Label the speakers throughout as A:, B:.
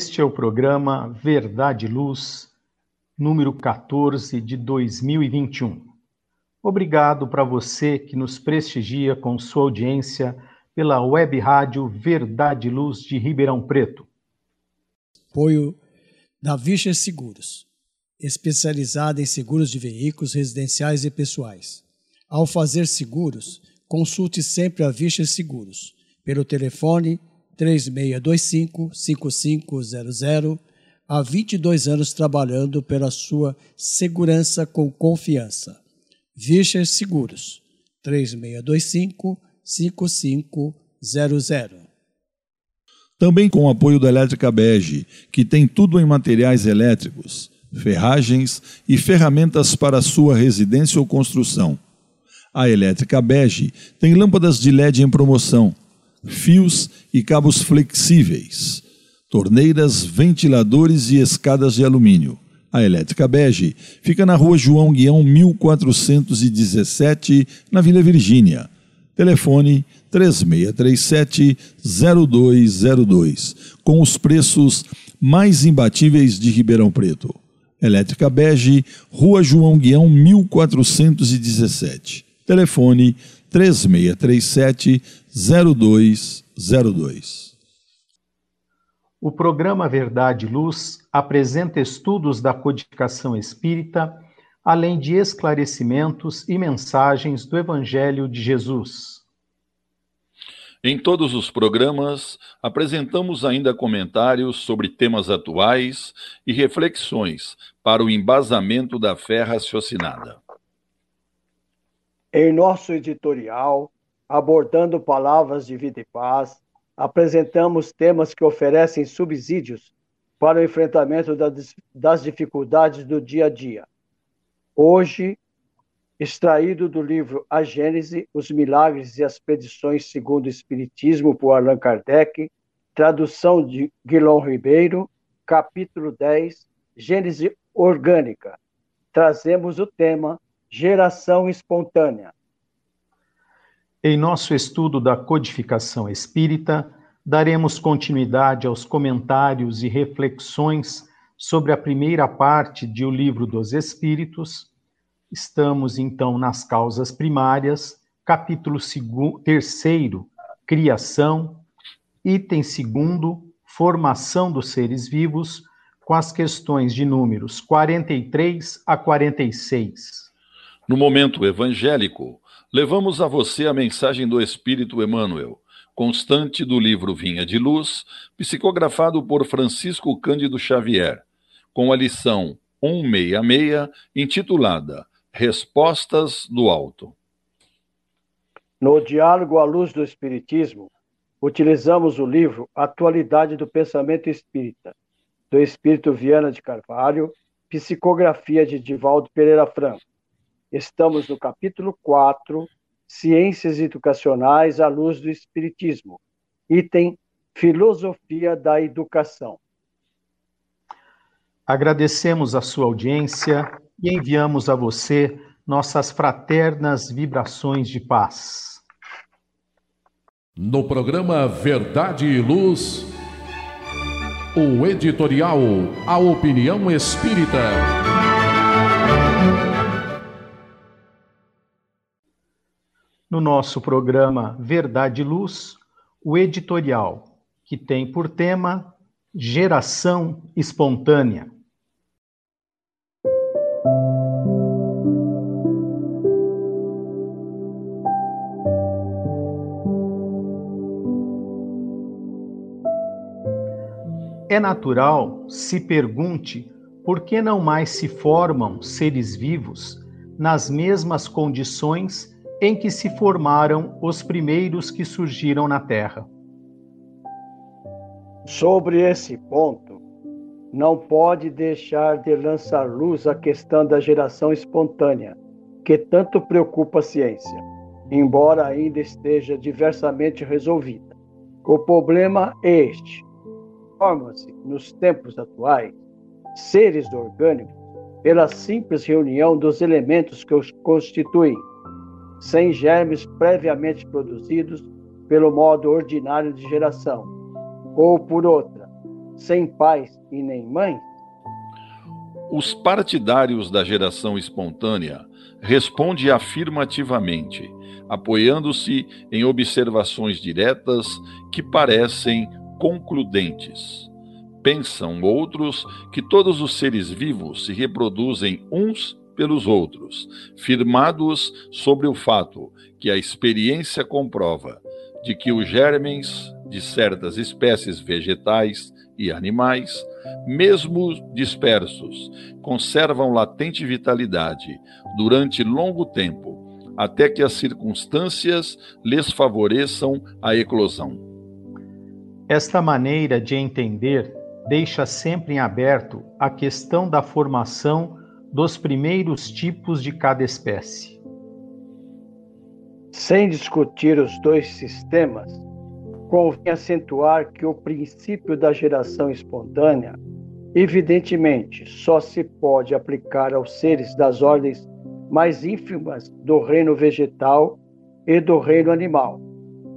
A: Este é o programa Verdade e Luz, número 14 de 2021. Obrigado para você que nos prestigia com sua audiência pela web rádio Verdade e Luz de Ribeirão Preto.
B: Apoio da Vicha Seguros, especializada em seguros de veículos residenciais e pessoais. Ao fazer seguros, consulte sempre a Vicha Seguros pelo telefone 3625-5500, há 22 anos trabalhando pela sua segurança com confiança. Vischer Seguros, 3625-5500.
C: Também com o apoio da Elétrica Bege, que tem tudo em materiais elétricos, ferragens e ferramentas para sua residência ou construção. A Elétrica Bege tem lâmpadas de LED em promoção fios e cabos flexíveis, torneiras, ventiladores e escadas de alumínio. A Elétrica Bege fica na rua João Guião 1417, na Vila Virgínia. Telefone 3637-0202, com os preços mais imbatíveis de Ribeirão Preto. Elétrica Bege, Rua João Guião 1417. Telefone 3637 0202.
A: O programa Verdade e Luz apresenta estudos da codificação espírita, além de esclarecimentos e mensagens do Evangelho de Jesus.
C: Em todos os programas, apresentamos ainda comentários sobre temas atuais e reflexões para o embasamento da fé raciocinada.
D: Em nosso editorial, abordando palavras de vida e paz, apresentamos temas que oferecem subsídios para o enfrentamento das dificuldades do dia a dia. Hoje, extraído do livro A Gênese, Os Milagres e as Predições segundo o Espiritismo, por Allan Kardec, tradução de Guilherme Ribeiro, capítulo 10, Gênese Orgânica. Trazemos o tema Geração Espontânea.
A: Em nosso estudo da codificação espírita, daremos continuidade aos comentários e reflexões sobre a primeira parte de O Livro dos Espíritos. Estamos, então, nas causas primárias, capítulo 3, Criação, item 2, Formação dos seres vivos, com as questões de números 43 a 46.
C: No momento evangélico, levamos a você a mensagem do Espírito Emmanuel, constante do livro Vinha de Luz, psicografado por Francisco Cândido Xavier, com a lição 166, intitulada Respostas do Alto.
D: No diálogo à luz do Espiritismo, utilizamos o livro Atualidade do Pensamento Espírita, do Espírito Viana de Carvalho, psicografia de Divaldo Pereira Franco Estamos no capítulo 4, Ciências Educacionais à Luz do Espiritismo, item Filosofia da Educação.
A: Agradecemos a sua audiência e enviamos a você nossas fraternas vibrações de paz.
E: No programa Verdade e Luz, o editorial A Opinião Espírita.
A: No nosso programa Verdade e Luz, o editorial, que tem por tema Geração Espontânea. É natural se pergunte por que não mais se formam seres vivos nas mesmas condições em que se formaram os primeiros que surgiram na Terra?
D: Sobre esse ponto, não pode deixar de lançar luz a questão da geração espontânea, que tanto preocupa a ciência, embora ainda esteja diversamente resolvida. O problema é este: formam-se, nos tempos atuais, seres orgânicos pela simples reunião dos elementos que os constituem, sem germes previamente produzidos pelo modo ordinário de geração, ou por outra, sem pais e nem mães?
C: Os partidários da geração espontânea respondem afirmativamente, apoiando-se em observações diretas que parecem concludentes. Pensam outros que todos os seres vivos se reproduzem uns pelos outros, firmados sobre o fato que a experiência comprova de que os germens de certas espécies vegetais e animais, mesmo dispersos, conservam latente vitalidade durante longo tempo, até que as circunstâncias lhes favoreçam a eclosão.
A: Esta maneira de entender deixa sempre em aberto a questão da formação dos primeiros tipos de cada espécie.
D: Sem discutir os dois sistemas, convém acentuar que o princípio da geração espontânea, evidentemente, só se pode aplicar aos seres das ordens mais ínfimas do reino vegetal e do reino animal,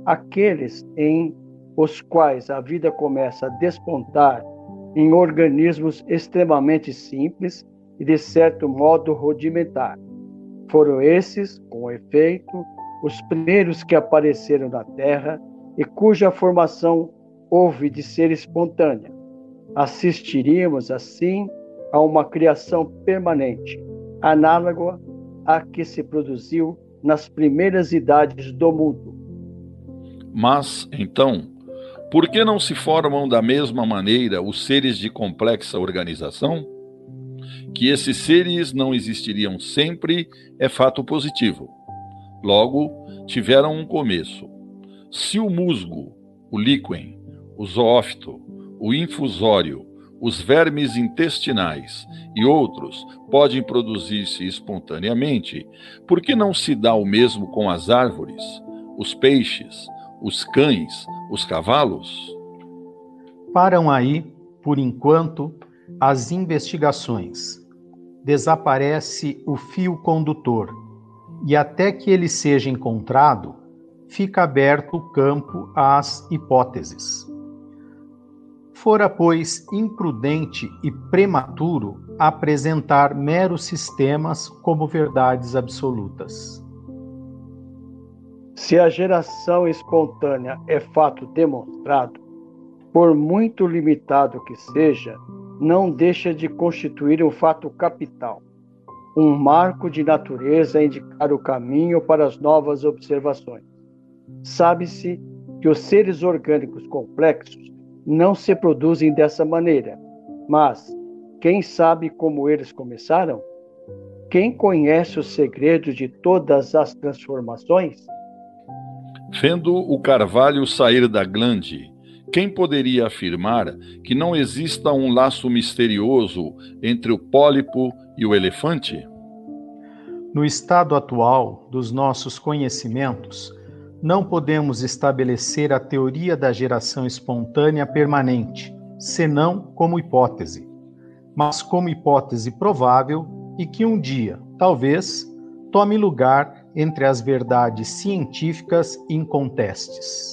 D: aqueles em os quais a vida começa a despontar em organismos extremamente simples e, de certo modo, rudimentar. Foram esses, com efeito, os primeiros que apareceram na Terra e cuja formação houve de ser espontânea. Assistiríamos, assim, a uma criação permanente, análoga à que se produziu nas primeiras idades do mundo.
C: Mas, então, por que não se formam da mesma maneira os seres de complexa organização? Que esses seres não existiriam sempre é fato positivo. Logo, tiveram um começo. Se o musgo, o líquen, o zoófito, o infusório, os vermes intestinais e outros podem produzir-se espontaneamente, por que não se dá o mesmo com as árvores, os peixes, os cães, os cavalos?
A: Param aí, por enquanto, as investigações. Desaparece o fio condutor e até que ele seja encontrado, fica aberto o campo às hipóteses. Fora, pois, imprudente e prematuro apresentar meros sistemas como verdades absolutas.
D: Se a geração espontânea é fato demonstrado, por muito limitado que seja, não deixa de constituir um fato capital, um marco de natureza a indicar o caminho para as novas observações. Sabe-se que os seres orgânicos complexos não se produzem dessa maneira, mas quem sabe como eles começaram? Quem conhece o segredo de todas as transformações?
C: Vendo o carvalho sair da glande, quem poderia afirmar que não exista um laço misterioso entre o pólipo e o elefante?
A: No estado atual dos nossos conhecimentos, não podemos estabelecer a teoria da geração espontânea permanente, senão como hipótese, mas como hipótese provável e que um dia, talvez, tome lugar entre as verdades científicas incontestes.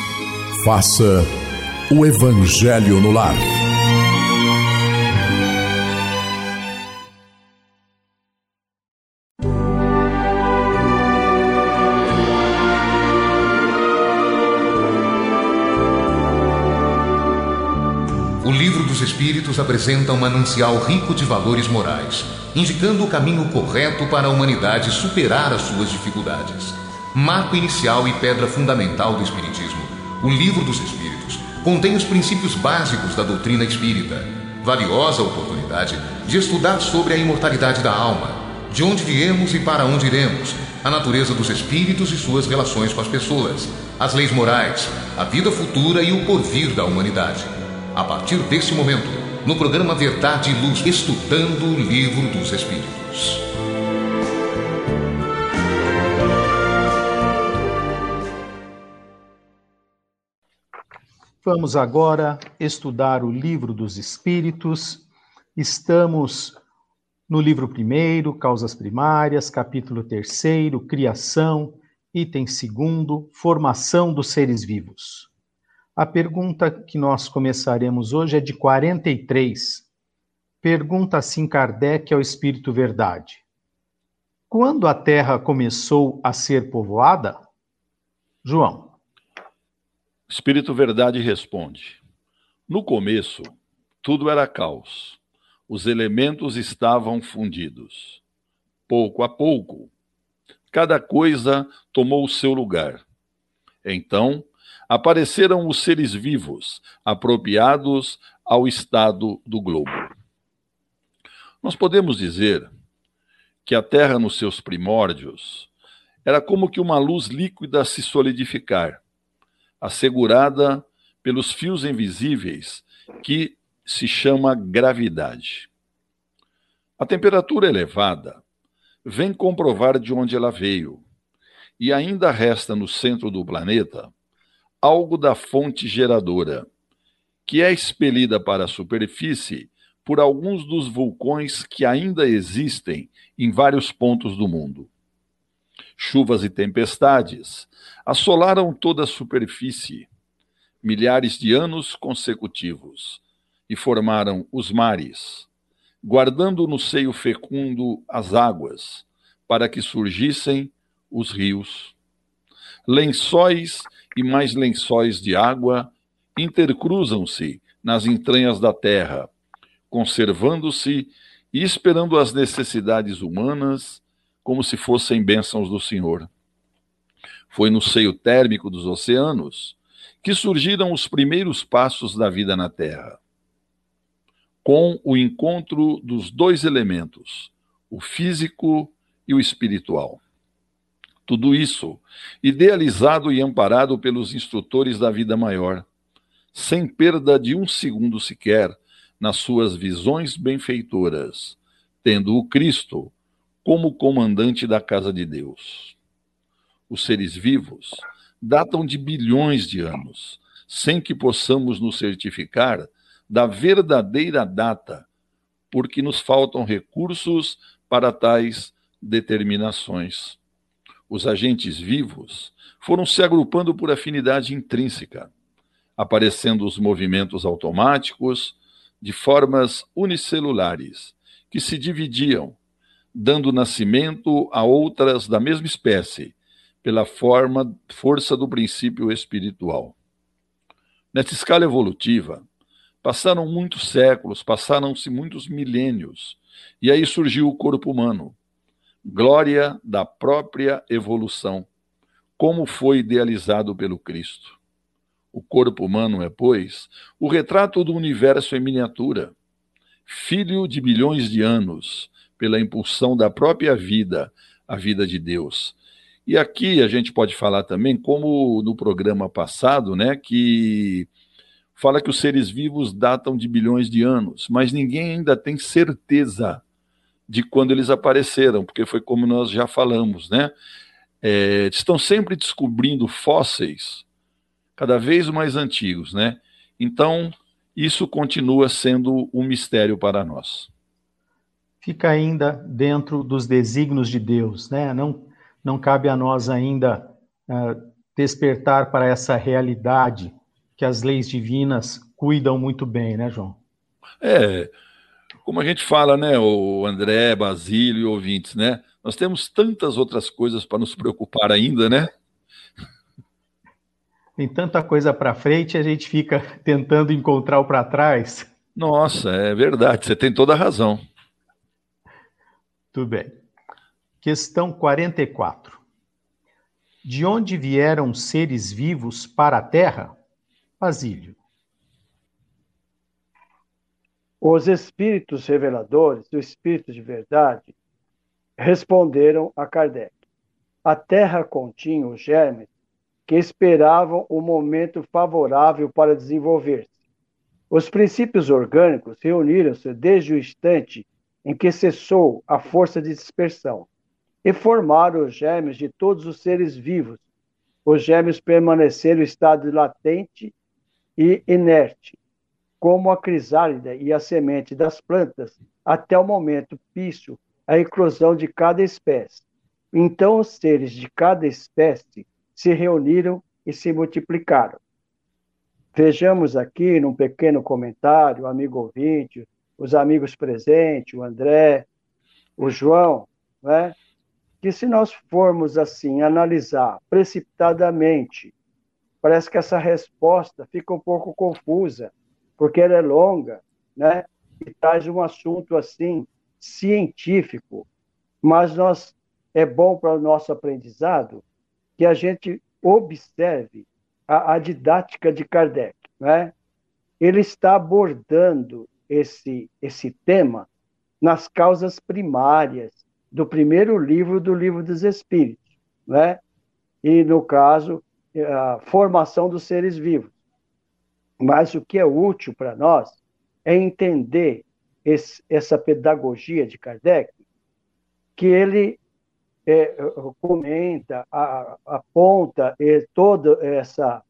E: Faça o Evangelho no lar.
F: O Livro dos Espíritos apresenta um manancial rico de valores morais, indicando o caminho correto para a humanidade superar as suas dificuldades. Marco inicial e pedra fundamental do Espiritismo, o Livro dos Espíritos contém os princípios básicos da doutrina espírita. Valiosa oportunidade de estudar sobre a imortalidade da alma, de onde viemos e para onde iremos, a natureza dos espíritos e suas relações com as pessoas, as leis morais, a vida futura e o porvir da humanidade. A partir desse momento, no programa Verdade e Luz, estudando o Livro dos Espíritos.
A: Vamos agora estudar o Livro dos Espíritos. Estamos no livro primeiro, Causas Primárias, capítulo terceiro, Criação, item segundo, Formação dos Seres Vivos. A pergunta que nós começaremos hoje é de 43. Pergunta assim Kardec ao Espírito Verdade: Quando a Terra começou a ser povoada? João.
C: Espírito Verdade responde: No começo, tudo era caos. Os elementos estavam fundidos. Pouco a pouco, cada coisa tomou o seu lugar. Então, apareceram os seres vivos, apropriados ao estado do globo. Nós podemos dizer que a Terra, nos seus primórdios, era como que uma luz líquida se solidificar assegurada pelos fios invisíveis que se chama gravidade. A temperatura elevada vem comprovar de onde ela veio, e ainda resta no centro do planeta algo da fonte geradora, que é expelida para a superfície por alguns dos vulcões que ainda existem em vários pontos do mundo. Chuvas e tempestades assolaram toda a superfície milhares de anos consecutivos e formaram os mares, guardando no seio fecundo as águas, para que surgissem os rios. Lençóis e mais lençóis de água intercruzam-se nas entranhas da terra, conservando-se e esperando as necessidades humanas como se fossem bênçãos do Senhor. Foi no seio térmico dos oceanos que surgiram os primeiros passos da vida na Terra. Com o encontro dos dois elementos, o físico e o espiritual. Tudo isso idealizado e amparado pelos instrutores da vida maior, sem perda de um segundo sequer nas suas visões benfeitoras, tendo o Cristo como comandante da casa de Deus os seres vivos, datam de bilhões de anos, sem que possamos nos certificar da verdadeira data, porque nos faltam recursos para tais determinações. Os agentes vivos foram se agrupando por afinidade intrínseca, aparecendo os movimentos automáticos de formas unicelulares, que se dividiam, dando nascimento a outras da mesma espécie, pela forma, força do princípio espiritual. Nessa escala evolutiva, passaram muitos séculos, passaram-se muitos milênios, e aí surgiu o corpo humano, glória da própria evolução, como foi idealizado pelo Cristo. O corpo humano é, pois, o retrato do universo em miniatura, filho de bilhões de anos, pela impulsão da própria vida, a vida de Deus, e aqui a gente pode falar também, como no programa passado, né, que fala que os seres vivos datam de bilhões de anos, mas ninguém ainda tem certeza de quando eles apareceram, porque foi como nós já falamos, né? É, estão sempre descobrindo fósseis cada vez mais antigos, né? Então, isso continua sendo um mistério para nós.
A: Fica ainda dentro dos desígnios de Deus, né? Não, não cabe a nós ainda uh, despertar para essa realidade que as leis divinas cuidam muito bem, né, João?
C: É, como a gente fala, né, o André, Basílio e ouvintes, né? Nós temos tantas outras coisas para nos preocupar ainda, né?
A: Tem tanta coisa para frente, a gente fica tentando encontrar o para trás.
C: Nossa, é verdade, você tem toda a razão.
A: Tudo bem. Questão 44. De onde vieram seres vivos para a Terra? Basílio.
D: Os espíritos reveladores, o espírito de verdade, responderam a Kardec. A Terra continha os germes que esperavam o momento favorável para desenvolver-se. Os princípios orgânicos reuniram-se desde o instante em que cessou a força de dispersão e formaram os germes de todos os seres vivos. Os germes permaneceram em estado latente e inerte, como a crisálida e a semente das plantas, até o momento pício, a eclosão de cada espécie. Então os seres de cada espécie se reuniram e se multiplicaram. Vejamos aqui, num pequeno comentário, amigo ouvinte, os amigos presentes, o André, o João, né? que se nós formos assim analisar precipitadamente, parece que essa resposta fica um pouco confusa, porque ela é longa, né? E traz um assunto assim científico, mas nós é bom para o nosso aprendizado que a gente observe a, a didática de Kardec, né? Ele está abordando esse esse tema nas causas primárias do primeiro livro do Livro dos Espíritos, né? E, no caso, a formação dos seres vivos. Mas o que é útil para nós é entender esse, essa pedagogia de Kardec, que ele é, comenta, a, aponta é, toda essa,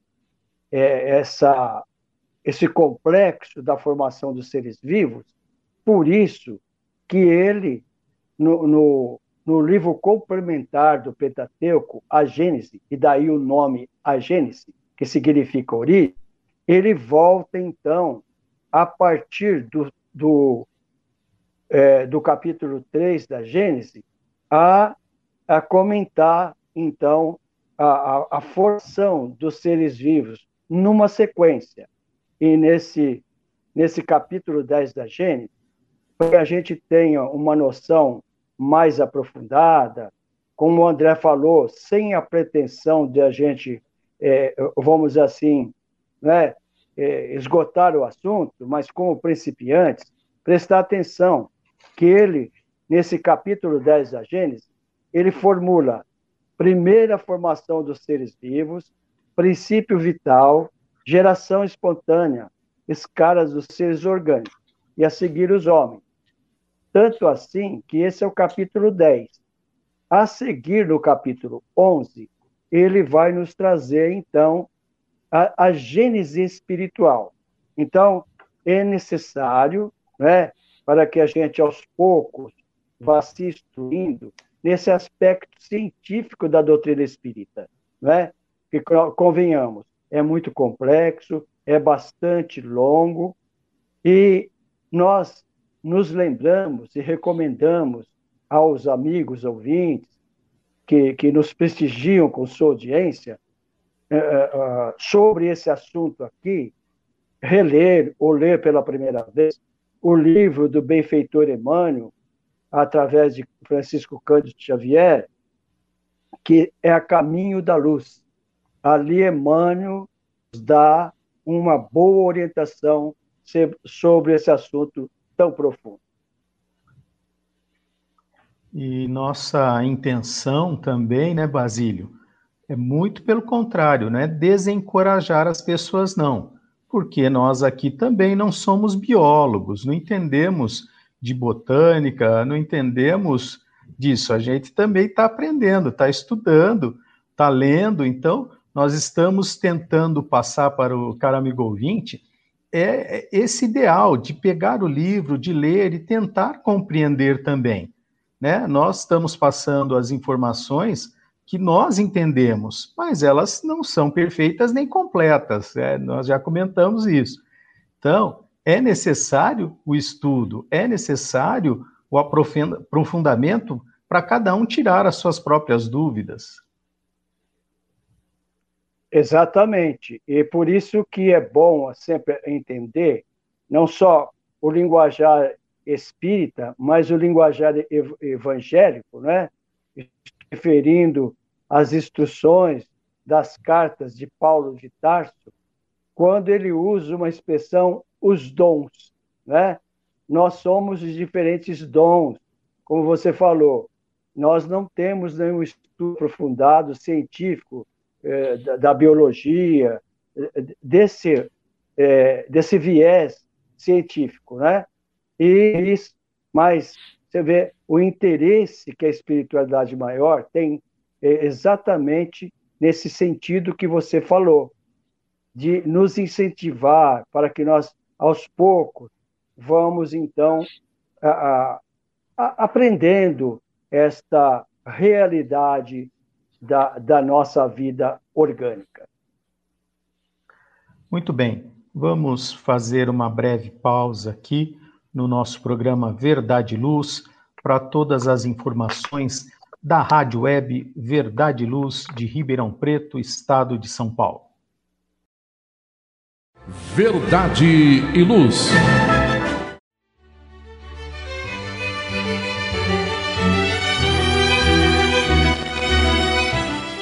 D: é, essa, esse complexo da formação dos seres vivos, por isso que ele no, no, no livro complementar do Pentateuco, a Gênese, e daí o nome a Gênese, que significa origem, ele volta então a partir do, do, é, do capítulo 3 da Gênese a, a comentar então a, a, a formação dos seres vivos numa sequência. E nesse, nesse capítulo 10 da Gênese, para que a gente tenha uma noção mais aprofundada, como o André falou, sem a pretensão de a gente, é, vamos assim, né, é, esgotar o assunto, mas como principiantes, prestar atenção que ele, nesse capítulo 10 da Gênesis, ele formula primeira formação dos seres vivos, princípio vital, geração espontânea, escalas dos seres orgânicos, e a seguir os homens. Tanto assim que esse é o capítulo 10. A seguir, no capítulo 11, ele vai nos trazer, então, a, a gênese espiritual. Então, é necessário, né, para que a gente, aos poucos, vá se instruindo nesse aspecto científico da doutrina espírita, né? que, convenhamos, é muito complexo, é bastante longo, e nós nos lembramos e recomendamos aos amigos ouvintes que, que nos prestigiam com sua audiência uh, uh, sobre esse assunto aqui, reler ou ler pela primeira vez o livro do benfeitor Emmanuel, através de Francisco Cândido Xavier, que é a Caminho da Luz. Ali Emmanuel dá uma boa orientação sobre esse assunto tão profundo.
A: E nossa intenção também, né, Basílio, é muito pelo contrário, né? Desencorajar as pessoas, não. porque nós aqui também não somos biólogos, não entendemos de botânica, não entendemos disso. A gente também está aprendendo, está estudando, está lendo, então nós estamos tentando passar para o cara amigo ouvinte é, é esse ideal de pegar o livro, de ler e tentar compreender também. Né? Nós estamos passando as informações que nós entendemos, mas elas não são perfeitas nem completas, é, nós já comentamos isso. Então, é necessário o estudo, é necessário o aprofundamento para cada um tirar as suas próprias dúvidas.
D: Exatamente. E por isso que é bom sempre entender não só o linguajar espírita, mas o linguajar evangélico, né? referindo às instruções das cartas de Paulo de Tarso, quando ele usa uma expressão os dons, né? Nós somos os diferentes dons, como você falou. Nós não temos nenhum estudo aprofundado científico é, da, biologia, desse, é, desse viés científico, né? E, mas você vê o interesse que a espiritualidade maior tem é exatamente nesse sentido que você falou, de nos incentivar para que nós, aos poucos, vamos então a, a, aprendendo esta realidade da, da nossa vida orgânica.
A: Muito bem, vamos fazer uma breve pausa aqui no nosso programa Verdade e Luz para todas as informações da Rádio Web Verdade e Luz de Ribeirão Preto, estado de São Paulo.
E: Verdade e Luz.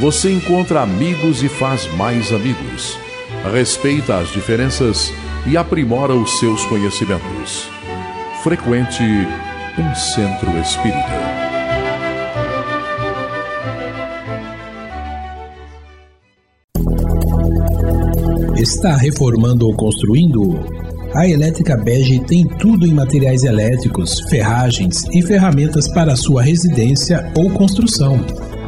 E: você encontra amigos e faz mais amigos. Respeita as diferenças e aprimora os seus conhecimentos. Frequente um centro espírita.
G: Está reformando ou construindo? A Elétrica Bege tem tudo em materiais elétricos, ferragens e ferramentas para sua residência ou construção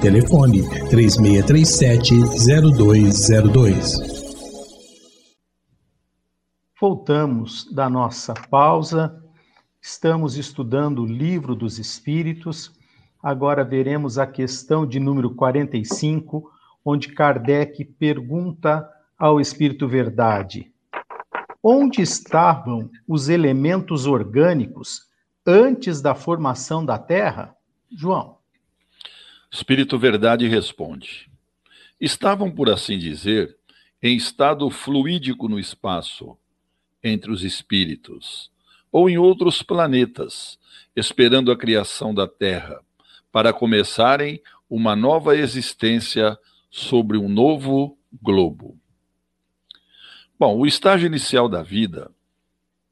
G: Telefone 3637-0202.
A: Voltamos da nossa pausa. Estamos estudando o Livro dos Espíritos. Agora veremos a questão de número 45, onde Kardec pergunta ao Espírito Verdade: Onde estavam os elementos orgânicos antes da formação da Terra? João.
C: Espírito Verdade responde: Estavam, por assim dizer, em estado fluídico no espaço, entre os espíritos, ou em outros planetas, esperando a criação da Terra, para começarem uma nova existência sobre um novo globo. Bom, o estágio inicial da vida,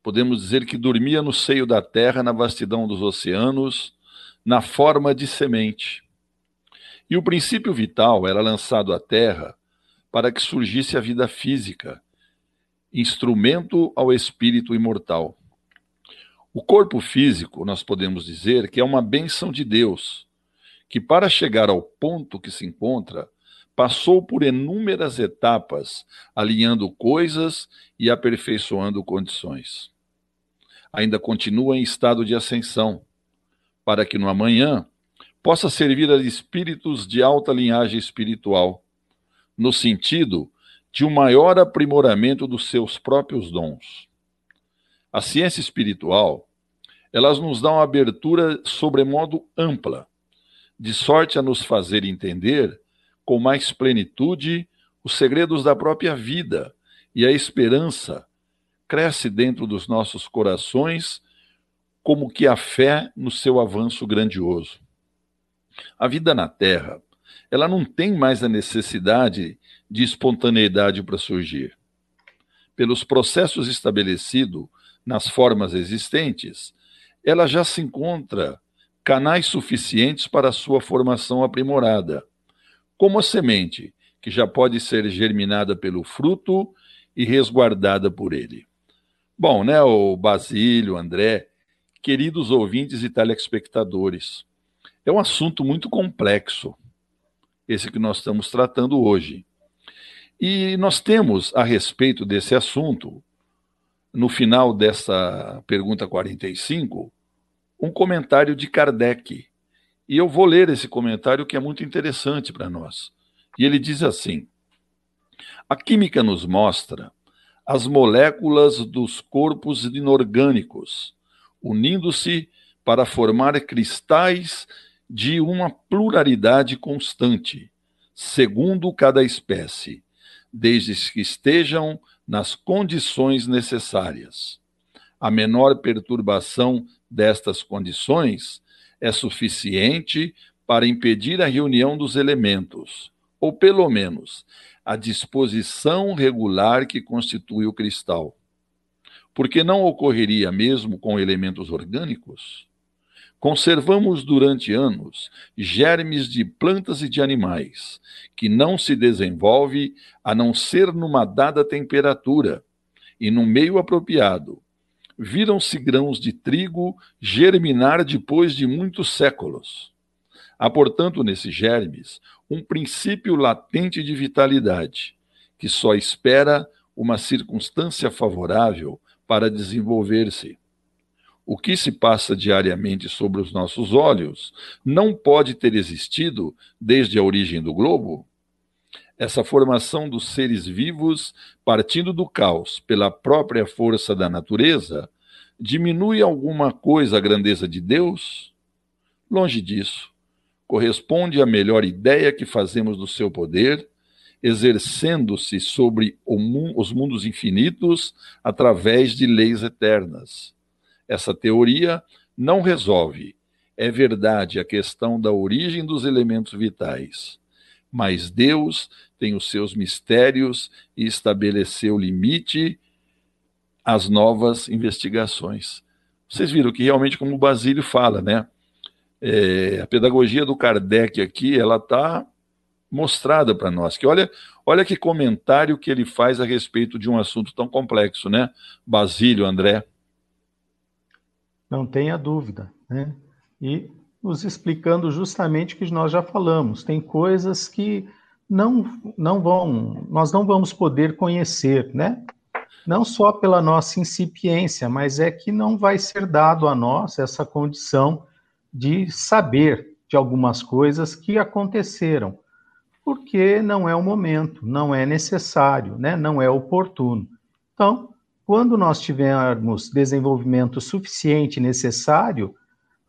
C: podemos dizer que dormia no seio da Terra, na vastidão dos oceanos, na forma de semente e o princípio vital era lançado à Terra para que surgisse a vida física, instrumento ao espírito imortal. O corpo físico, nós podemos dizer que é uma bênção de Deus, que para chegar ao ponto que se encontra, passou por inúmeras etapas, alinhando coisas e aperfeiçoando condições. ainda continua em estado de ascensão, para que no amanhã possa servir a espíritos de alta linhagem espiritual, no sentido de um maior aprimoramento dos seus próprios dons. A ciência espiritual, elas nos uma abertura sobremodo ampla, de sorte a nos fazer entender com mais plenitude os segredos da própria vida e a esperança cresce dentro dos nossos corações como que a fé no seu avanço grandioso. A vida na Terra, ela não tem mais a necessidade de espontaneidade para surgir. Pelos processos estabelecidos nas formas existentes, ela já se encontra canais suficientes para sua formação aprimorada, como a semente, que já pode ser germinada pelo fruto e resguardada por ele. Bom, né, o Basílio, André, queridos ouvintes e telespectadores, é um assunto muito complexo, esse que nós estamos tratando hoje. E nós temos, a respeito desse assunto, no final dessa pergunta 45, um comentário de Kardec. E eu vou ler esse comentário que é muito interessante para nós. E ele diz assim: A química nos mostra as moléculas dos corpos inorgânicos, unindo-se para formar cristais de uma pluralidade constante, segundo cada espécie, desde que estejam nas condições necessárias. A menor perturbação destas condições é suficiente para impedir a reunião dos elementos, ou pelo menos a disposição regular que constitui o cristal. Porque não ocorreria mesmo com elementos orgânicos? Conservamos durante anos germes de plantas e de animais, que não se desenvolve a não ser numa dada temperatura e num meio apropriado. Viram-se grãos de trigo germinar depois de muitos séculos. Há, portanto, nesses germes um princípio latente de vitalidade, que só espera uma circunstância favorável para desenvolver-se o que se passa diariamente sobre os nossos olhos não pode ter existido desde a origem do globo? Essa formação dos seres vivos, partindo do caos pela própria força da natureza, diminui alguma coisa a grandeza de Deus? Longe disso. Corresponde à melhor ideia que fazemos do seu poder, exercendo-se sobre os mundos infinitos através de leis eternas essa teoria não resolve, é verdade, a questão da origem dos elementos vitais. Mas Deus tem os seus mistérios e estabeleceu limite às novas investigações. Vocês viram que realmente, como o Basílio fala, né? É, a pedagogia do Kardec aqui, ela está mostrada para nós. Que olha, olha que comentário que ele faz a respeito de um assunto tão complexo, né? Basílio, André.
A: Não tenha dúvida, né? E nos explicando justamente o que nós já falamos. Tem coisas que não, não vão, nós não vamos poder conhecer, né? Não só pela nossa incipiência, mas é que não vai ser dado a nós essa condição de saber de algumas coisas que aconteceram, porque não é o momento, não é necessário, né? Não é oportuno. Então, quando nós tivermos desenvolvimento suficiente necessário,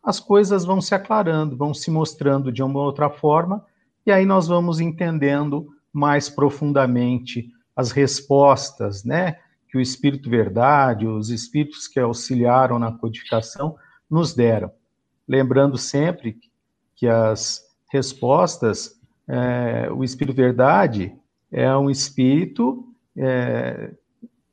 A: as coisas vão se aclarando, vão se mostrando de uma outra forma, e aí nós vamos entendendo mais profundamente as respostas, né, que o Espírito Verdade, os espíritos que auxiliaram na codificação nos deram. Lembrando sempre que as respostas, é, o Espírito Verdade é um espírito é,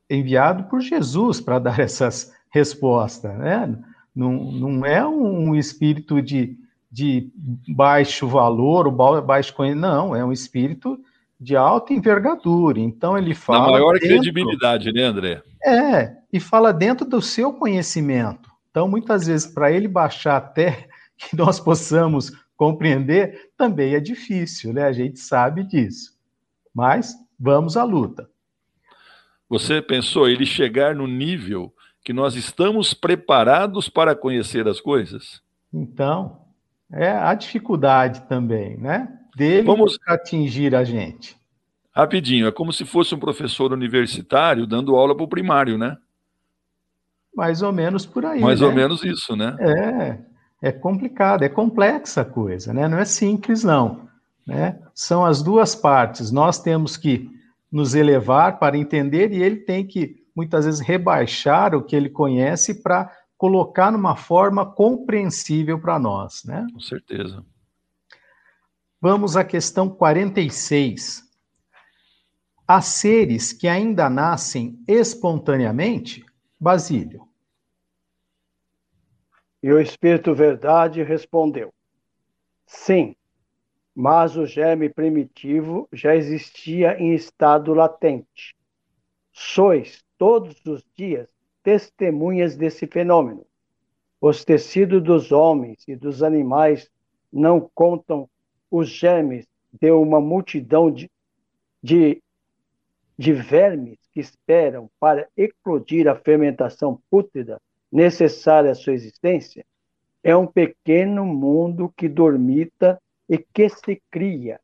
A: enviado por Jesus para dar essas respostas, né? Não, não é um espírito de, de baixo valor, ou baixo conhecimento, não, é um espírito de alta envergadura. Então ele fala.
C: Na maior dentro, credibilidade, né, André?
A: É, e fala dentro do seu conhecimento. Então, muitas vezes, para ele baixar até que nós possamos compreender, também é difícil, né? A gente sabe disso. Mas vamos à luta.
C: Você pensou ele chegar no nível que nós estamos preparados para conhecer as coisas?
A: Então, é a dificuldade também, né? Dele Vamos atingir a gente.
C: Rapidinho, é como se fosse um professor universitário dando aula para o primário, né?
A: Mais ou menos por aí.
C: Mais
A: né?
C: ou menos isso, né?
A: É, é complicado, é complexa a coisa, né? Não é simples, não. Né? São as duas partes. Nós temos que nos elevar para entender e ele tem que, muitas vezes, rebaixar o que ele conhece para colocar numa forma compreensível para nós, né?
C: Com certeza.
A: Vamos à questão 46. Há seres que ainda nascem espontaneamente? Basílio.
D: E o Espírito Verdade respondeu: Sim, mas o germe primitivo já existia em estado latente. Sois todos os dias testemunhas desse fenômeno. Os tecidos dos homens e dos animais não contam os germes de uma multidão de, de, de vermes que esperam para eclodir a fermentação pútrida necessária à sua existência? É um pequeno mundo que dormita e que se cria.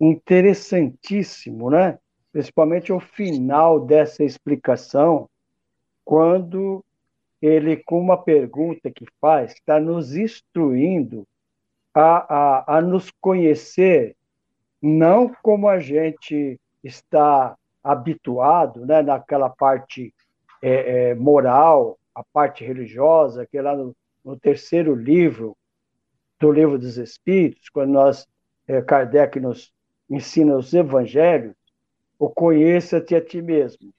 D: Interessantíssimo, né? Principalmente o final dessa explicação, quando ele, com uma pergunta que faz, está nos instruindo a, a, a nos conhecer, não como a gente está habituado, né, naquela parte é, é, moral, a parte religiosa, que é lá no, no, terceiro livro do Livro dos Espíritos, quando nós, é, Kardec nos ensina os evangelhos, o conheça-te a ti mesmo.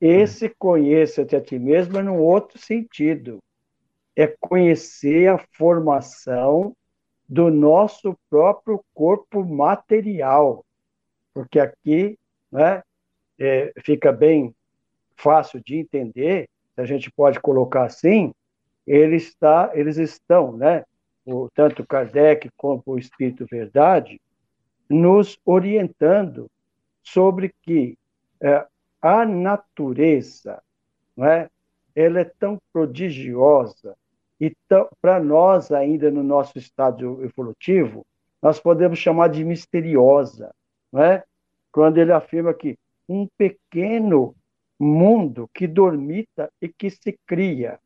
D: Esse conheça-te a ti mesmo é num outro sentido. É conhecer a formação do nosso próprio corpo material. Porque aqui né, é, fica bem fácil de entender, a gente pode colocar assim, ele está, eles estão, né, o, tanto Kardec como o Espírito Verdade, nos orientando sobre que é, a natureza, não é, ela é tão prodigiosa e para nós ainda no nosso estado evolutivo, nós podemos chamar de misteriosa, não é? Quando ele afirma que um pequeno mundo que dormita e que se cria.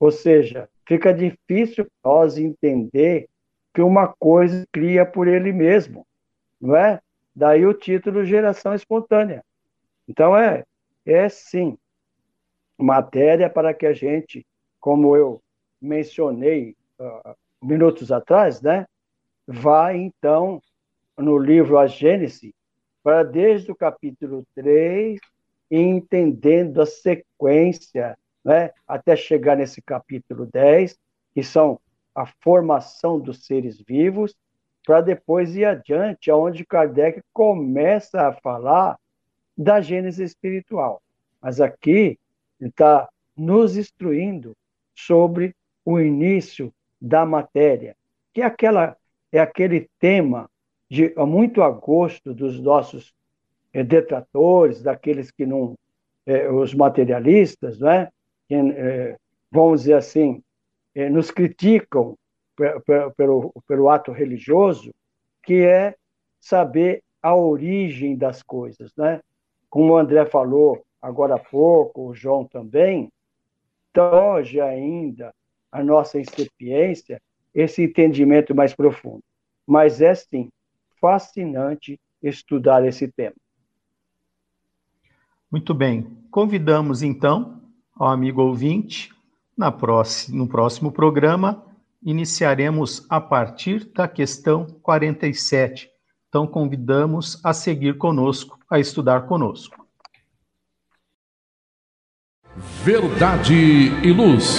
D: Ou seja, fica difícil nós entender que uma coisa cria por ele mesmo, não é? Daí o título Geração Espontânea. Então é, é sim matéria para que a gente, como eu mencionei uh, minutos atrás, né, vá então no livro A Gênese para desde o capítulo 3, entendendo a sequência, né, até chegar nesse capítulo 10, que são a formação dos seres vivos, para depois ir adiante, aonde Kardec começa a falar da gênese espiritual. Mas aqui ele está nos instruindo sobre o início da matéria, que é, aquela, é aquele tema de muito a gosto dos nossos é, detratores, daqueles que não, é, os materialistas, não é? É, vamos dizer assim, nos criticam pelo, pelo ato religioso, que é saber a origem das coisas, né? Como o André falou agora há pouco, o João também, hoje ainda a nossa incipiência esse entendimento mais profundo. Mas é sim fascinante estudar esse tema.
A: Muito bem. Convidamos então ao amigo ouvinte, na próxima, no próximo programa, iniciaremos a partir da questão 47. Então, convidamos a seguir conosco, a estudar conosco.
E: Verdade e Luz.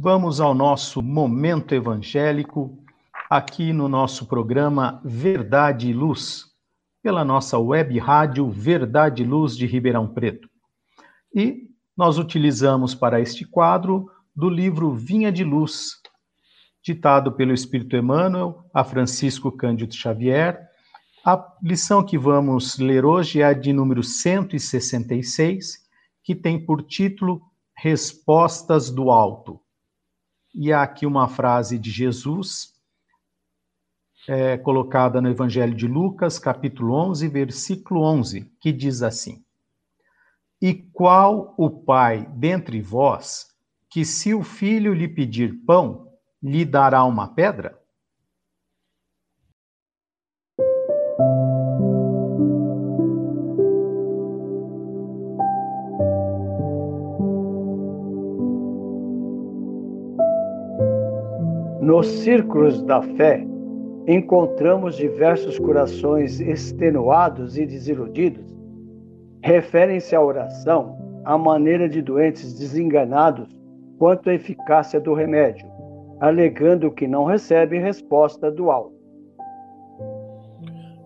A: Vamos ao nosso momento evangélico, aqui no nosso programa Verdade e Luz, pela nossa web rádio Verdade e Luz de Ribeirão Preto. E nós utilizamos para este quadro do livro Vinha de Luz, ditado pelo Espírito Emmanuel a Francisco Cândido Xavier. A lição que vamos ler hoje é a de número 166, que tem por título Respostas do Alto. E há aqui uma frase de Jesus, é, colocada no Evangelho de Lucas, capítulo 11, versículo 11, que diz assim: E qual o pai dentre vós que, se o filho lhe pedir pão, lhe dará uma pedra?
D: Nos círculos da fé, encontramos diversos corações extenuados e desiludidos. Referem-se à oração à maneira de doentes desenganados quanto à eficácia do remédio, alegando que não recebem resposta do alto.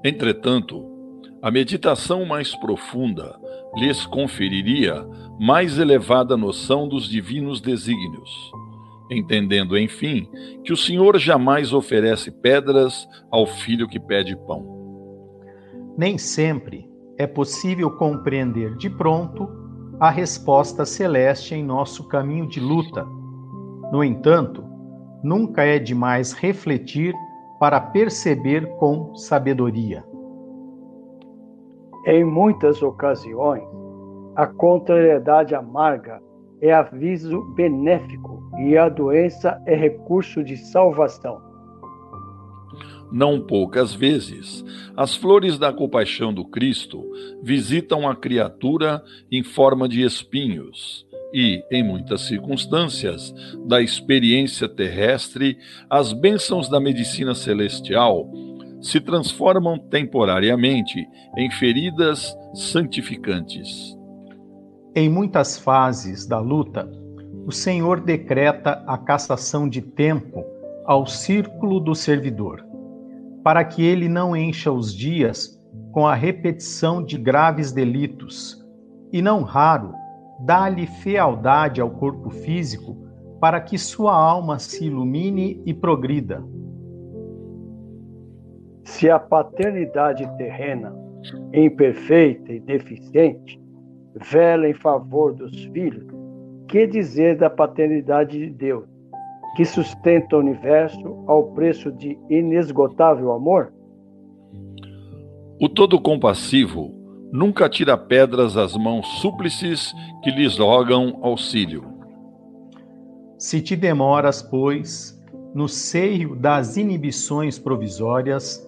C: Entretanto, a meditação mais profunda lhes conferiria mais elevada noção dos divinos desígnios entendendo, enfim, que o Senhor jamais oferece pedras ao filho que pede pão.
A: Nem sempre é possível compreender de pronto a resposta celeste em nosso caminho de luta. No entanto, nunca é demais refletir para perceber com sabedoria.
D: Em muitas ocasiões, a contrariedade amarga é aviso benéfico e a doença é recurso de salvação.
C: Não poucas vezes, as flores da compaixão do Cristo visitam a criatura em forma de espinhos, e, em muitas circunstâncias da experiência terrestre, as bênçãos da medicina celestial se transformam temporariamente em feridas santificantes.
A: Em muitas fases da luta, o Senhor decreta a cassação de tempo ao círculo do servidor, para que ele não encha os dias com a repetição de graves delitos, e não raro, dá-lhe fealdade ao corpo físico para que sua alma se ilumine e progrida.
D: Se a paternidade terrena, imperfeita e deficiente, vela em favor dos filhos, que dizer da paternidade de Deus, que sustenta o universo ao preço de inesgotável amor?
C: O todo compassivo nunca tira pedras às mãos súplices que lhes rogam auxílio.
A: Se te demoras, pois, no seio das inibições provisórias,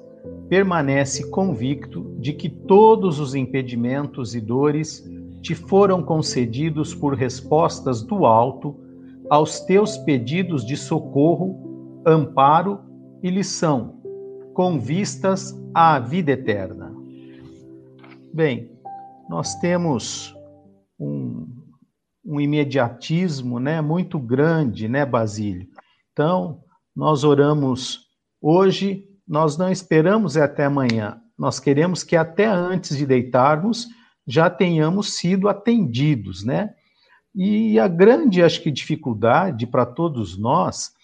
A: permanece convicto de que todos os impedimentos e dores te foram concedidos por respostas do alto aos teus pedidos de socorro, amparo e lição, com vistas à vida eterna. Bem, nós temos um, um imediatismo né, muito grande, né, Basílio? Então, nós oramos hoje, nós não esperamos até amanhã, nós queremos que até antes de deitarmos, já tenhamos sido atendidos, né? E a grande, acho que, dificuldade para todos nós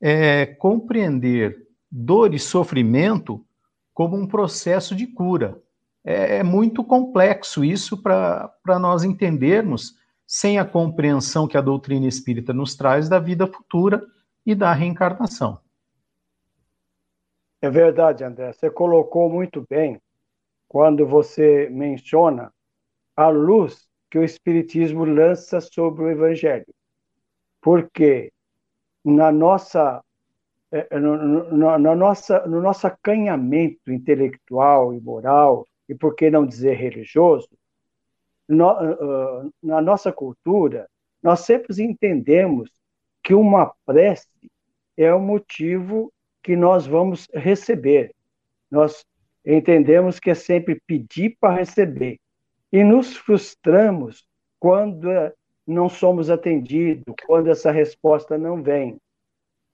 A: é compreender dor e sofrimento como um processo de cura. É, é muito complexo isso para nós entendermos sem a compreensão que a doutrina espírita nos traz da vida futura e da reencarnação.
D: É verdade, André. Você colocou muito bem quando você menciona a luz que o Espiritismo lança sobre o Evangelho. Porque na nossa, é, no, no, no, nossa, no nosso acanhamento intelectual e moral, e por que não dizer religioso, no, uh, na nossa cultura, nós sempre entendemos que uma prece é o motivo que nós vamos receber. Nós entendemos que é sempre pedir para receber. E nos frustramos quando eh, não somos atendidos, quando essa resposta não vem.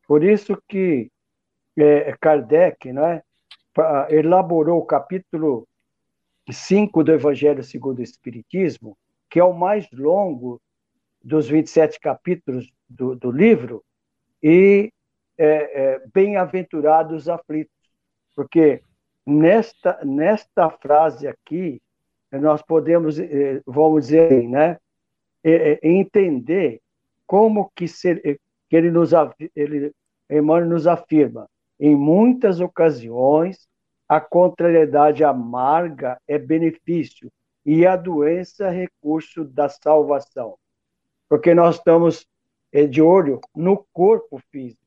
D: Por isso que é, Kardec né, elaborou o capítulo 5 do Evangelho segundo o Espiritismo, que é o mais longo dos 27 capítulos do, do livro, e é, é, bem-aventurados aflitos, porque nesta, nesta frase aqui, nós podemos, eh, vamos dizer, né, entender como que, se, que ele nos ele, Emmanuel nos afirma, em muitas ocasiões a contrariedade amarga é benefício e a doença é recurso da salvação. Porque nós estamos eh, de olho no corpo físico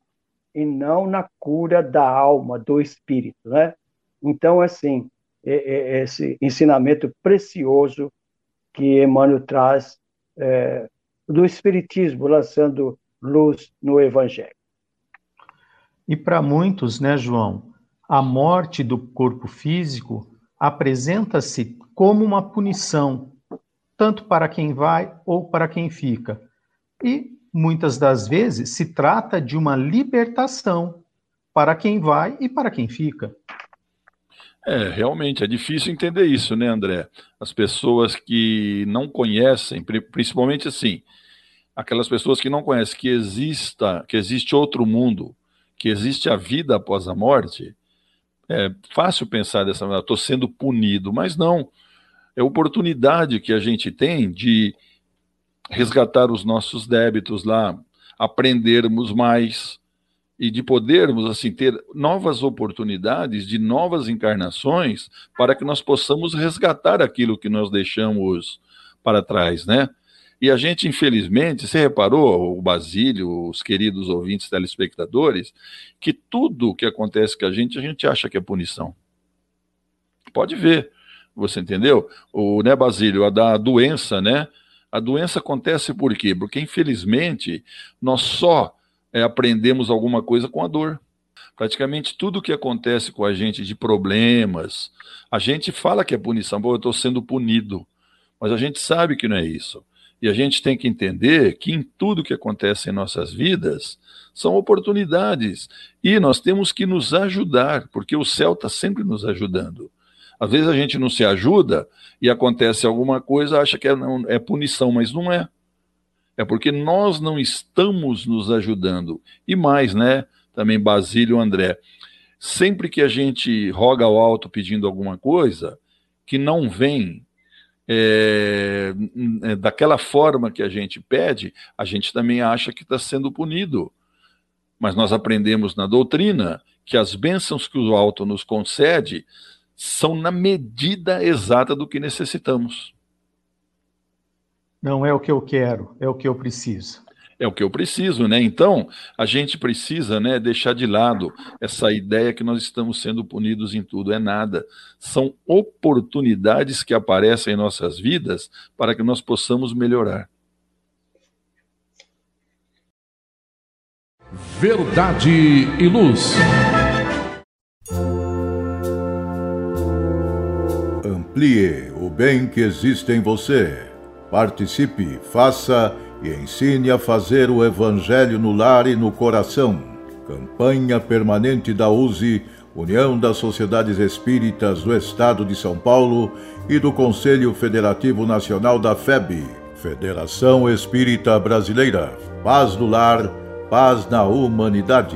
D: e não na cura da alma, do espírito, né? Então, assim, é, é, esse ensinamento precioso que Emmanuel traz é, do Espiritismo, lançando luz no Evangelho.
A: E para muitos, né, João, a morte do corpo físico apresenta-se como uma punição, tanto para quem vai ou para quem fica. E muitas das vezes se trata de uma libertação para quem vai e para quem fica.
C: É, realmente, é difícil entender isso, né, André? As pessoas que não conhecem, principalmente assim, aquelas pessoas que não conhecem que exista, que existe outro mundo, que existe a vida após a morte, é fácil pensar dessa maneira, estou sendo punido, mas não. É oportunidade que a gente tem de resgatar os nossos débitos lá, aprendermos mais, e de podermos assim ter novas oportunidades de novas encarnações para que nós possamos resgatar aquilo que nós deixamos para trás, né? E a gente, infelizmente, você reparou, o Basílio, os queridos ouvintes telespectadores, que tudo que acontece com a gente, a gente acha que é punição. Pode ver, você entendeu? O, né, Basílio, a da doença, né? A doença acontece por quê? Porque, infelizmente, nós só é, aprendemos alguma coisa com a dor. Praticamente tudo que acontece com a gente de problemas, a gente fala que é punição, pô, eu estou sendo punido, mas a gente sabe que não é isso. E a gente tem que entender que em tudo que acontece em nossas vidas são oportunidades. E nós temos que nos ajudar, porque o céu está sempre nos ajudando. Às vezes a gente não se ajuda e acontece alguma coisa, acha que é, não, é punição, mas não é. É porque nós não estamos nos ajudando. E mais, né? Também Basílio André. Sempre que a gente roga ao alto pedindo alguma coisa, que não vem é, é daquela forma que a gente pede, a gente também acha que está sendo punido. Mas nós aprendemos na doutrina que as bênçãos que o alto nos concede são na medida exata do que necessitamos.
A: Não é o que eu quero, é o que eu preciso.
C: É o que eu preciso, né? Então, a gente precisa, né, deixar de lado essa ideia que nós estamos sendo punidos em tudo. É nada. São oportunidades que aparecem em nossas vidas para que nós possamos melhorar.
E: Verdade e luz.
H: Amplie o bem que existe em você. Participe, faça e ensine a fazer o Evangelho no lar e no coração. Campanha permanente da USE, União das Sociedades Espíritas do Estado de São Paulo e do Conselho Federativo Nacional da FEB, Federação Espírita Brasileira. Paz no lar, paz na humanidade.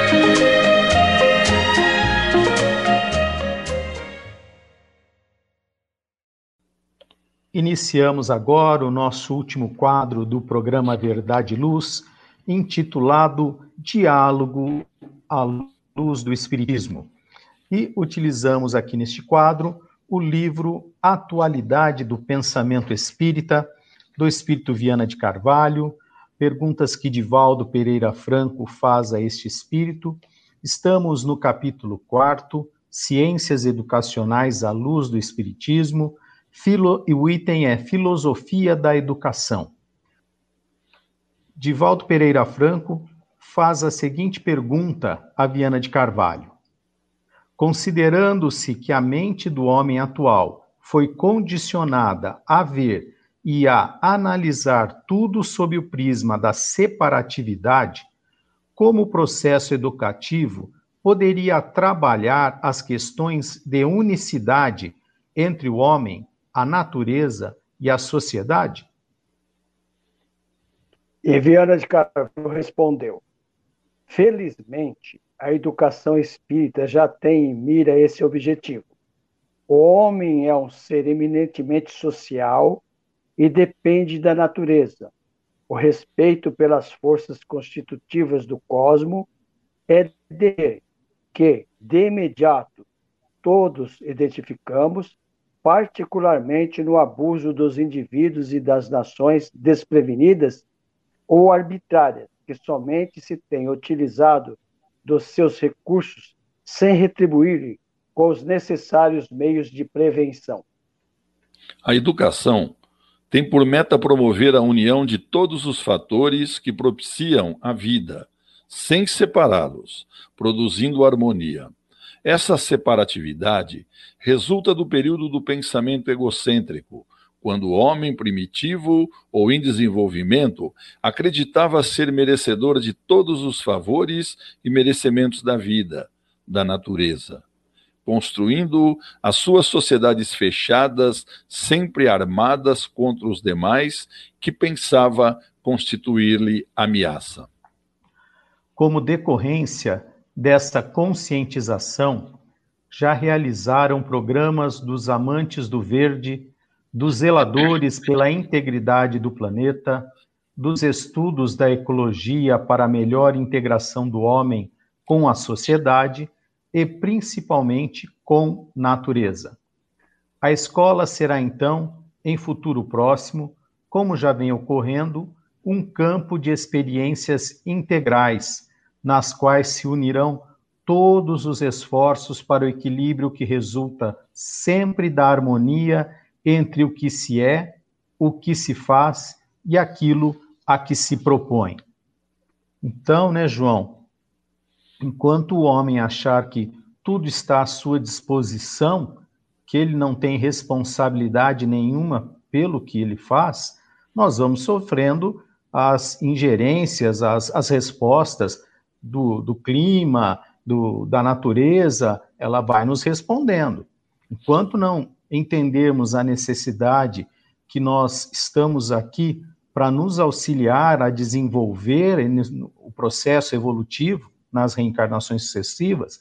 A: Iniciamos agora o nosso último quadro do programa Verdade e Luz, intitulado Diálogo à Luz do Espiritismo. E utilizamos aqui neste quadro o livro Atualidade do Pensamento Espírita, do Espírito Viana de Carvalho, perguntas que Divaldo Pereira Franco faz a este espírito. Estamos no capítulo 4, Ciências Educacionais à Luz do Espiritismo, Filo, e o item é Filosofia da Educação. Divaldo Pereira Franco faz a seguinte pergunta a Viana de Carvalho: Considerando-se que a mente do homem atual foi condicionada a ver e a analisar tudo sob o prisma da separatividade, como o processo educativo poderia trabalhar as questões de unicidade entre o homem a natureza e a sociedade?
D: E Viana de Carvalho respondeu: Felizmente, a educação espírita já tem em mira esse objetivo. O homem é um ser eminentemente social e depende da natureza. O respeito pelas forças constitutivas do cosmo é de que, de imediato, todos identificamos particularmente no abuso dos indivíduos e das nações desprevenidas ou arbitrárias, que somente se tem utilizado dos seus recursos sem retribuir com os necessários meios de prevenção.
C: A educação tem por meta promover a união de todos os fatores que propiciam a vida, sem separá-los, produzindo harmonia. Essa separatividade resulta do período do pensamento egocêntrico, quando o homem primitivo ou em desenvolvimento acreditava ser merecedor de todos os favores e merecimentos da vida, da natureza, construindo as suas sociedades fechadas, sempre armadas contra os demais, que pensava constituir-lhe ameaça.
A: Como decorrência desta conscientização, já realizaram programas dos amantes do verde, dos zeladores pela integridade do planeta, dos estudos da ecologia para a melhor integração do homem com a sociedade e principalmente com natureza. A escola será então, em futuro próximo, como já vem ocorrendo, um campo de experiências integrais, nas quais se unirão todos os esforços para o equilíbrio que resulta sempre da harmonia entre o que se é, o que se faz e aquilo a que se propõe. Então, né, João, enquanto o homem achar que tudo está à sua disposição, que ele não tem responsabilidade nenhuma pelo que ele faz, nós vamos sofrendo as ingerências, as, as respostas do, do clima, do, da natureza, ela vai nos respondendo. Enquanto não entendermos a necessidade que nós estamos aqui para nos auxiliar a desenvolver o processo evolutivo nas reencarnações sucessivas,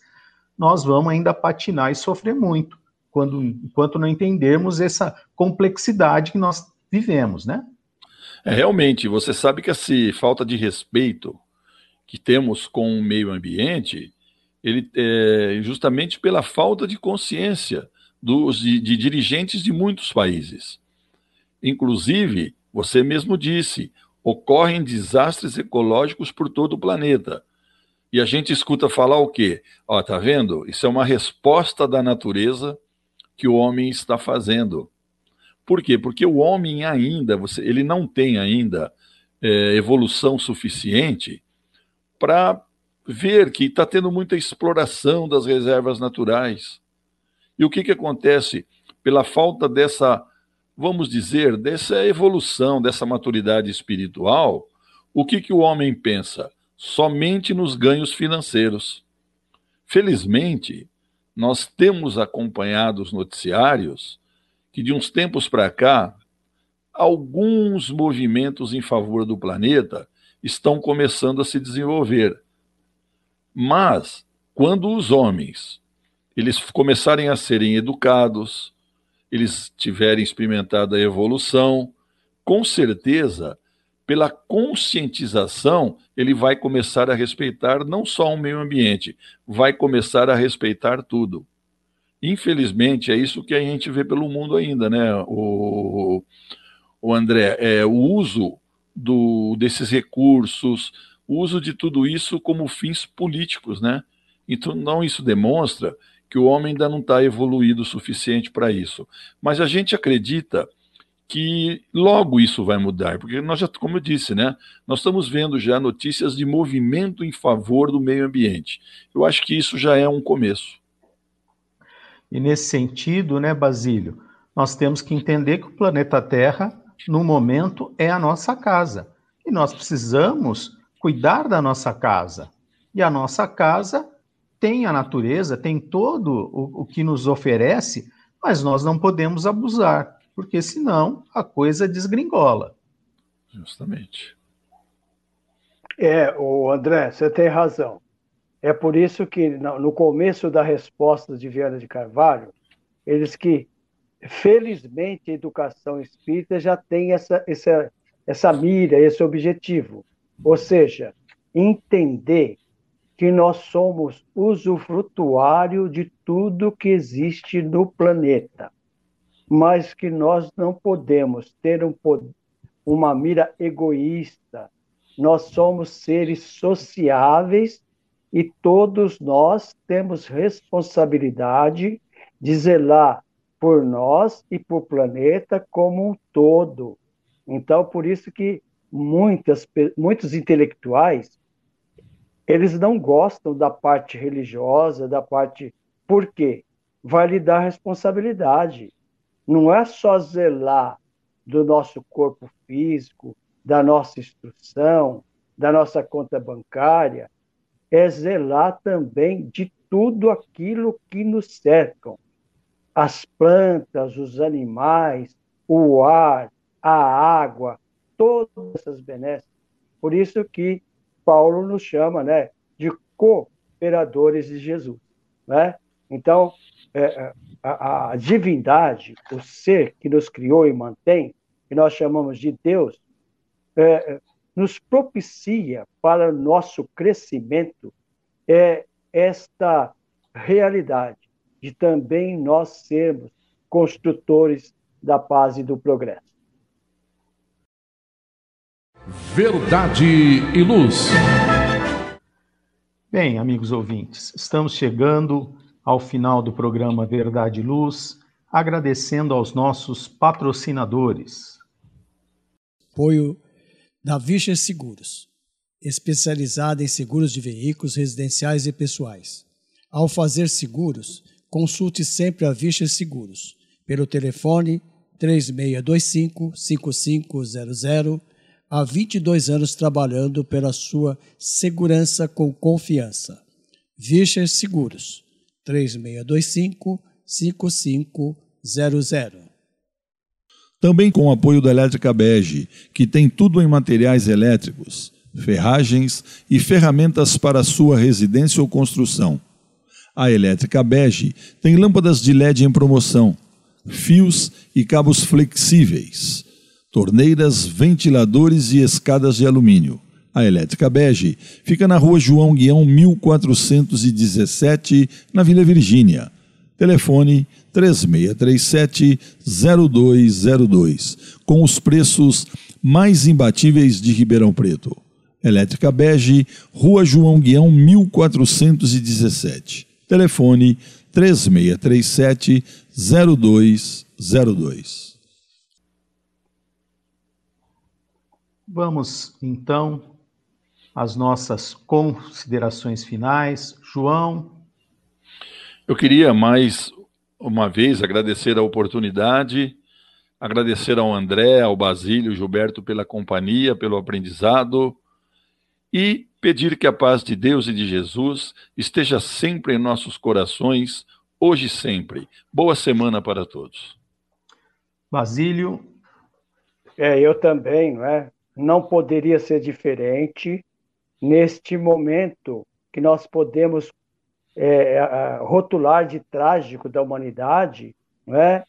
A: nós vamos ainda patinar e sofrer muito, quando, enquanto não entendermos essa complexidade que nós vivemos, né?
C: É, realmente, você sabe que essa falta de respeito que temos com o meio ambiente, ele é, justamente pela falta de consciência dos, de, de dirigentes de muitos países. Inclusive, você mesmo disse, ocorrem desastres ecológicos por todo o planeta. E a gente escuta falar o quê? Ó, tá vendo? Isso é uma resposta da natureza que o homem está fazendo. Por quê? Porque o homem ainda, você, ele não tem ainda é, evolução suficiente para ver que está tendo muita exploração das reservas naturais. E o que, que acontece? Pela falta dessa, vamos dizer, dessa evolução, dessa maturidade espiritual, o que, que o homem pensa? Somente nos ganhos financeiros. Felizmente, nós temos acompanhado os noticiários que, de uns tempos para cá, alguns movimentos em favor do planeta estão começando a se desenvolver. Mas, quando os homens eles começarem a serem educados, eles tiverem experimentado a evolução, com certeza, pela conscientização, ele vai começar a respeitar não só o meio ambiente, vai começar a respeitar tudo. Infelizmente, é isso que a gente vê pelo mundo ainda, né, o, o André? É o uso do, desses recursos, uso de tudo isso como fins políticos, né? Então, não isso demonstra que o homem ainda não está evoluído o suficiente para isso. Mas a gente acredita que logo isso vai mudar, porque nós já, como eu disse, né, nós estamos vendo já notícias de movimento em favor do meio ambiente. Eu acho que isso já é um começo.
A: E nesse sentido, né, Basílio, nós temos que entender que o planeta Terra, no momento, é a nossa casa. E nós precisamos cuidar da nossa casa. E a nossa casa tem a natureza, tem todo o, o que nos oferece, mas nós não podemos abusar, porque senão a coisa desgringola.
C: Justamente.
D: É, o André, você tem razão. É por isso que no começo da resposta de Viana de Carvalho, eles que felizmente a educação espírita já tem essa, essa, essa mira, esse objetivo. Ou seja, entender que nós somos usufrutuário de tudo que existe no planeta, mas que nós não podemos ter um, uma mira egoísta. Nós somos seres sociáveis e todos nós temos responsabilidade de zelar por nós e por planeta como um todo. Então, por isso que muitas, muitos intelectuais eles não gostam da parte religiosa, da parte. Por quê? Vai lhe dar responsabilidade. Não é só zelar do nosso corpo físico, da nossa instrução, da nossa conta bancária, é zelar também de tudo aquilo que nos cercam. As plantas, os animais, o ar, a água, todas essas benesses. Por isso que Paulo nos chama né, de cooperadores de Jesus. Né? Então, é, é, a, a, divindade, o ser que nos criou e mantém, que nós chamamos de Deus, é, é nos propicia para o nosso crescimento é esta realidade de também nós sermos construtores da paz e do progresso.
E: Verdade e Luz.
A: Bem, amigos ouvintes, estamos chegando ao final do programa Verdade e Luz, agradecendo aos nossos patrocinadores.
B: Apoio da Vicha Seguros, especializada em seguros de veículos residenciais e pessoais. Ao fazer seguros, consulte sempre a Vicha Seguros pelo telefone 3625 5500 há 22 anos trabalhando pela sua segurança com confiança. Vischer Seguros, 3625-5500.
C: Também com o apoio da Elétrica Bege, que tem tudo em materiais elétricos, ferragens e ferramentas para sua residência ou construção. A Elétrica Bege tem lâmpadas de LED em promoção, fios e cabos flexíveis torneiras, ventiladores e escadas de alumínio. A Elétrica Bege fica na rua João Guião 1417, na Vila Virgínia. Telefone 3637-0202, com os preços mais imbatíveis de Ribeirão Preto. Elétrica Bege, Rua João Guião, 1417. Telefone 3637-0202.
A: Vamos, então, às nossas considerações finais. João.
C: Eu queria mais uma vez agradecer a oportunidade, agradecer ao André, ao Basílio, Gilberto pela companhia, pelo aprendizado e pedir que a paz de Deus e de Jesus esteja sempre em nossos corações, hoje e sempre. Boa semana para todos.
A: Basílio.
D: É, eu também, não é? Não poderia ser diferente neste momento que nós podemos é, rotular de trágico da humanidade, né?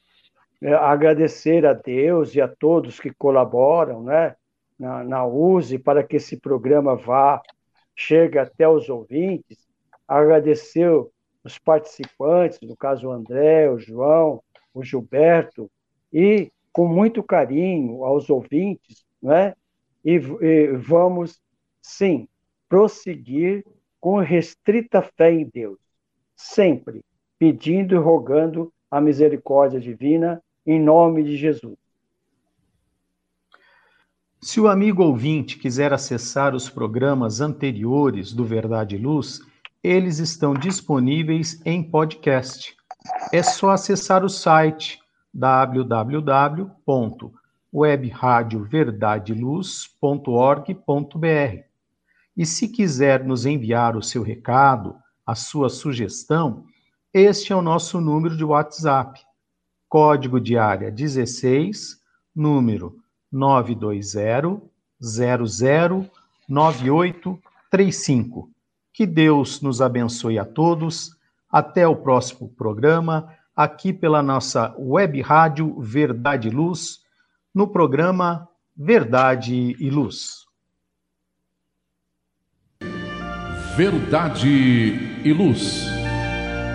D: É, agradecer a Deus e a todos que colaboram né? na, na USE para que esse programa vá, chegue até os ouvintes, agradecer os participantes, no caso o André, o João, o Gilberto, e com muito carinho aos ouvintes, né? e, e vamos, sim, prosseguir com restrita fé em Deus, sempre pedindo e rogando a misericórdia divina em nome de Jesus.
A: Se o amigo ouvinte quiser acessar os programas anteriores do Verdade e Luz, eles estão disponíveis em podcast. É só acessar o site www.webradioverdadeluz.org.br e se quiser nos enviar o seu recado, a sua sugestão, este é o nosso número de WhatsApp. Código de área 16, número 920 009835. Que Deus nos abençoe a todos. Até o próximo programa, aqui pela nossa web rádio Verdade e Luz, no programa Verdade e Luz.
E: Verdade e Luz.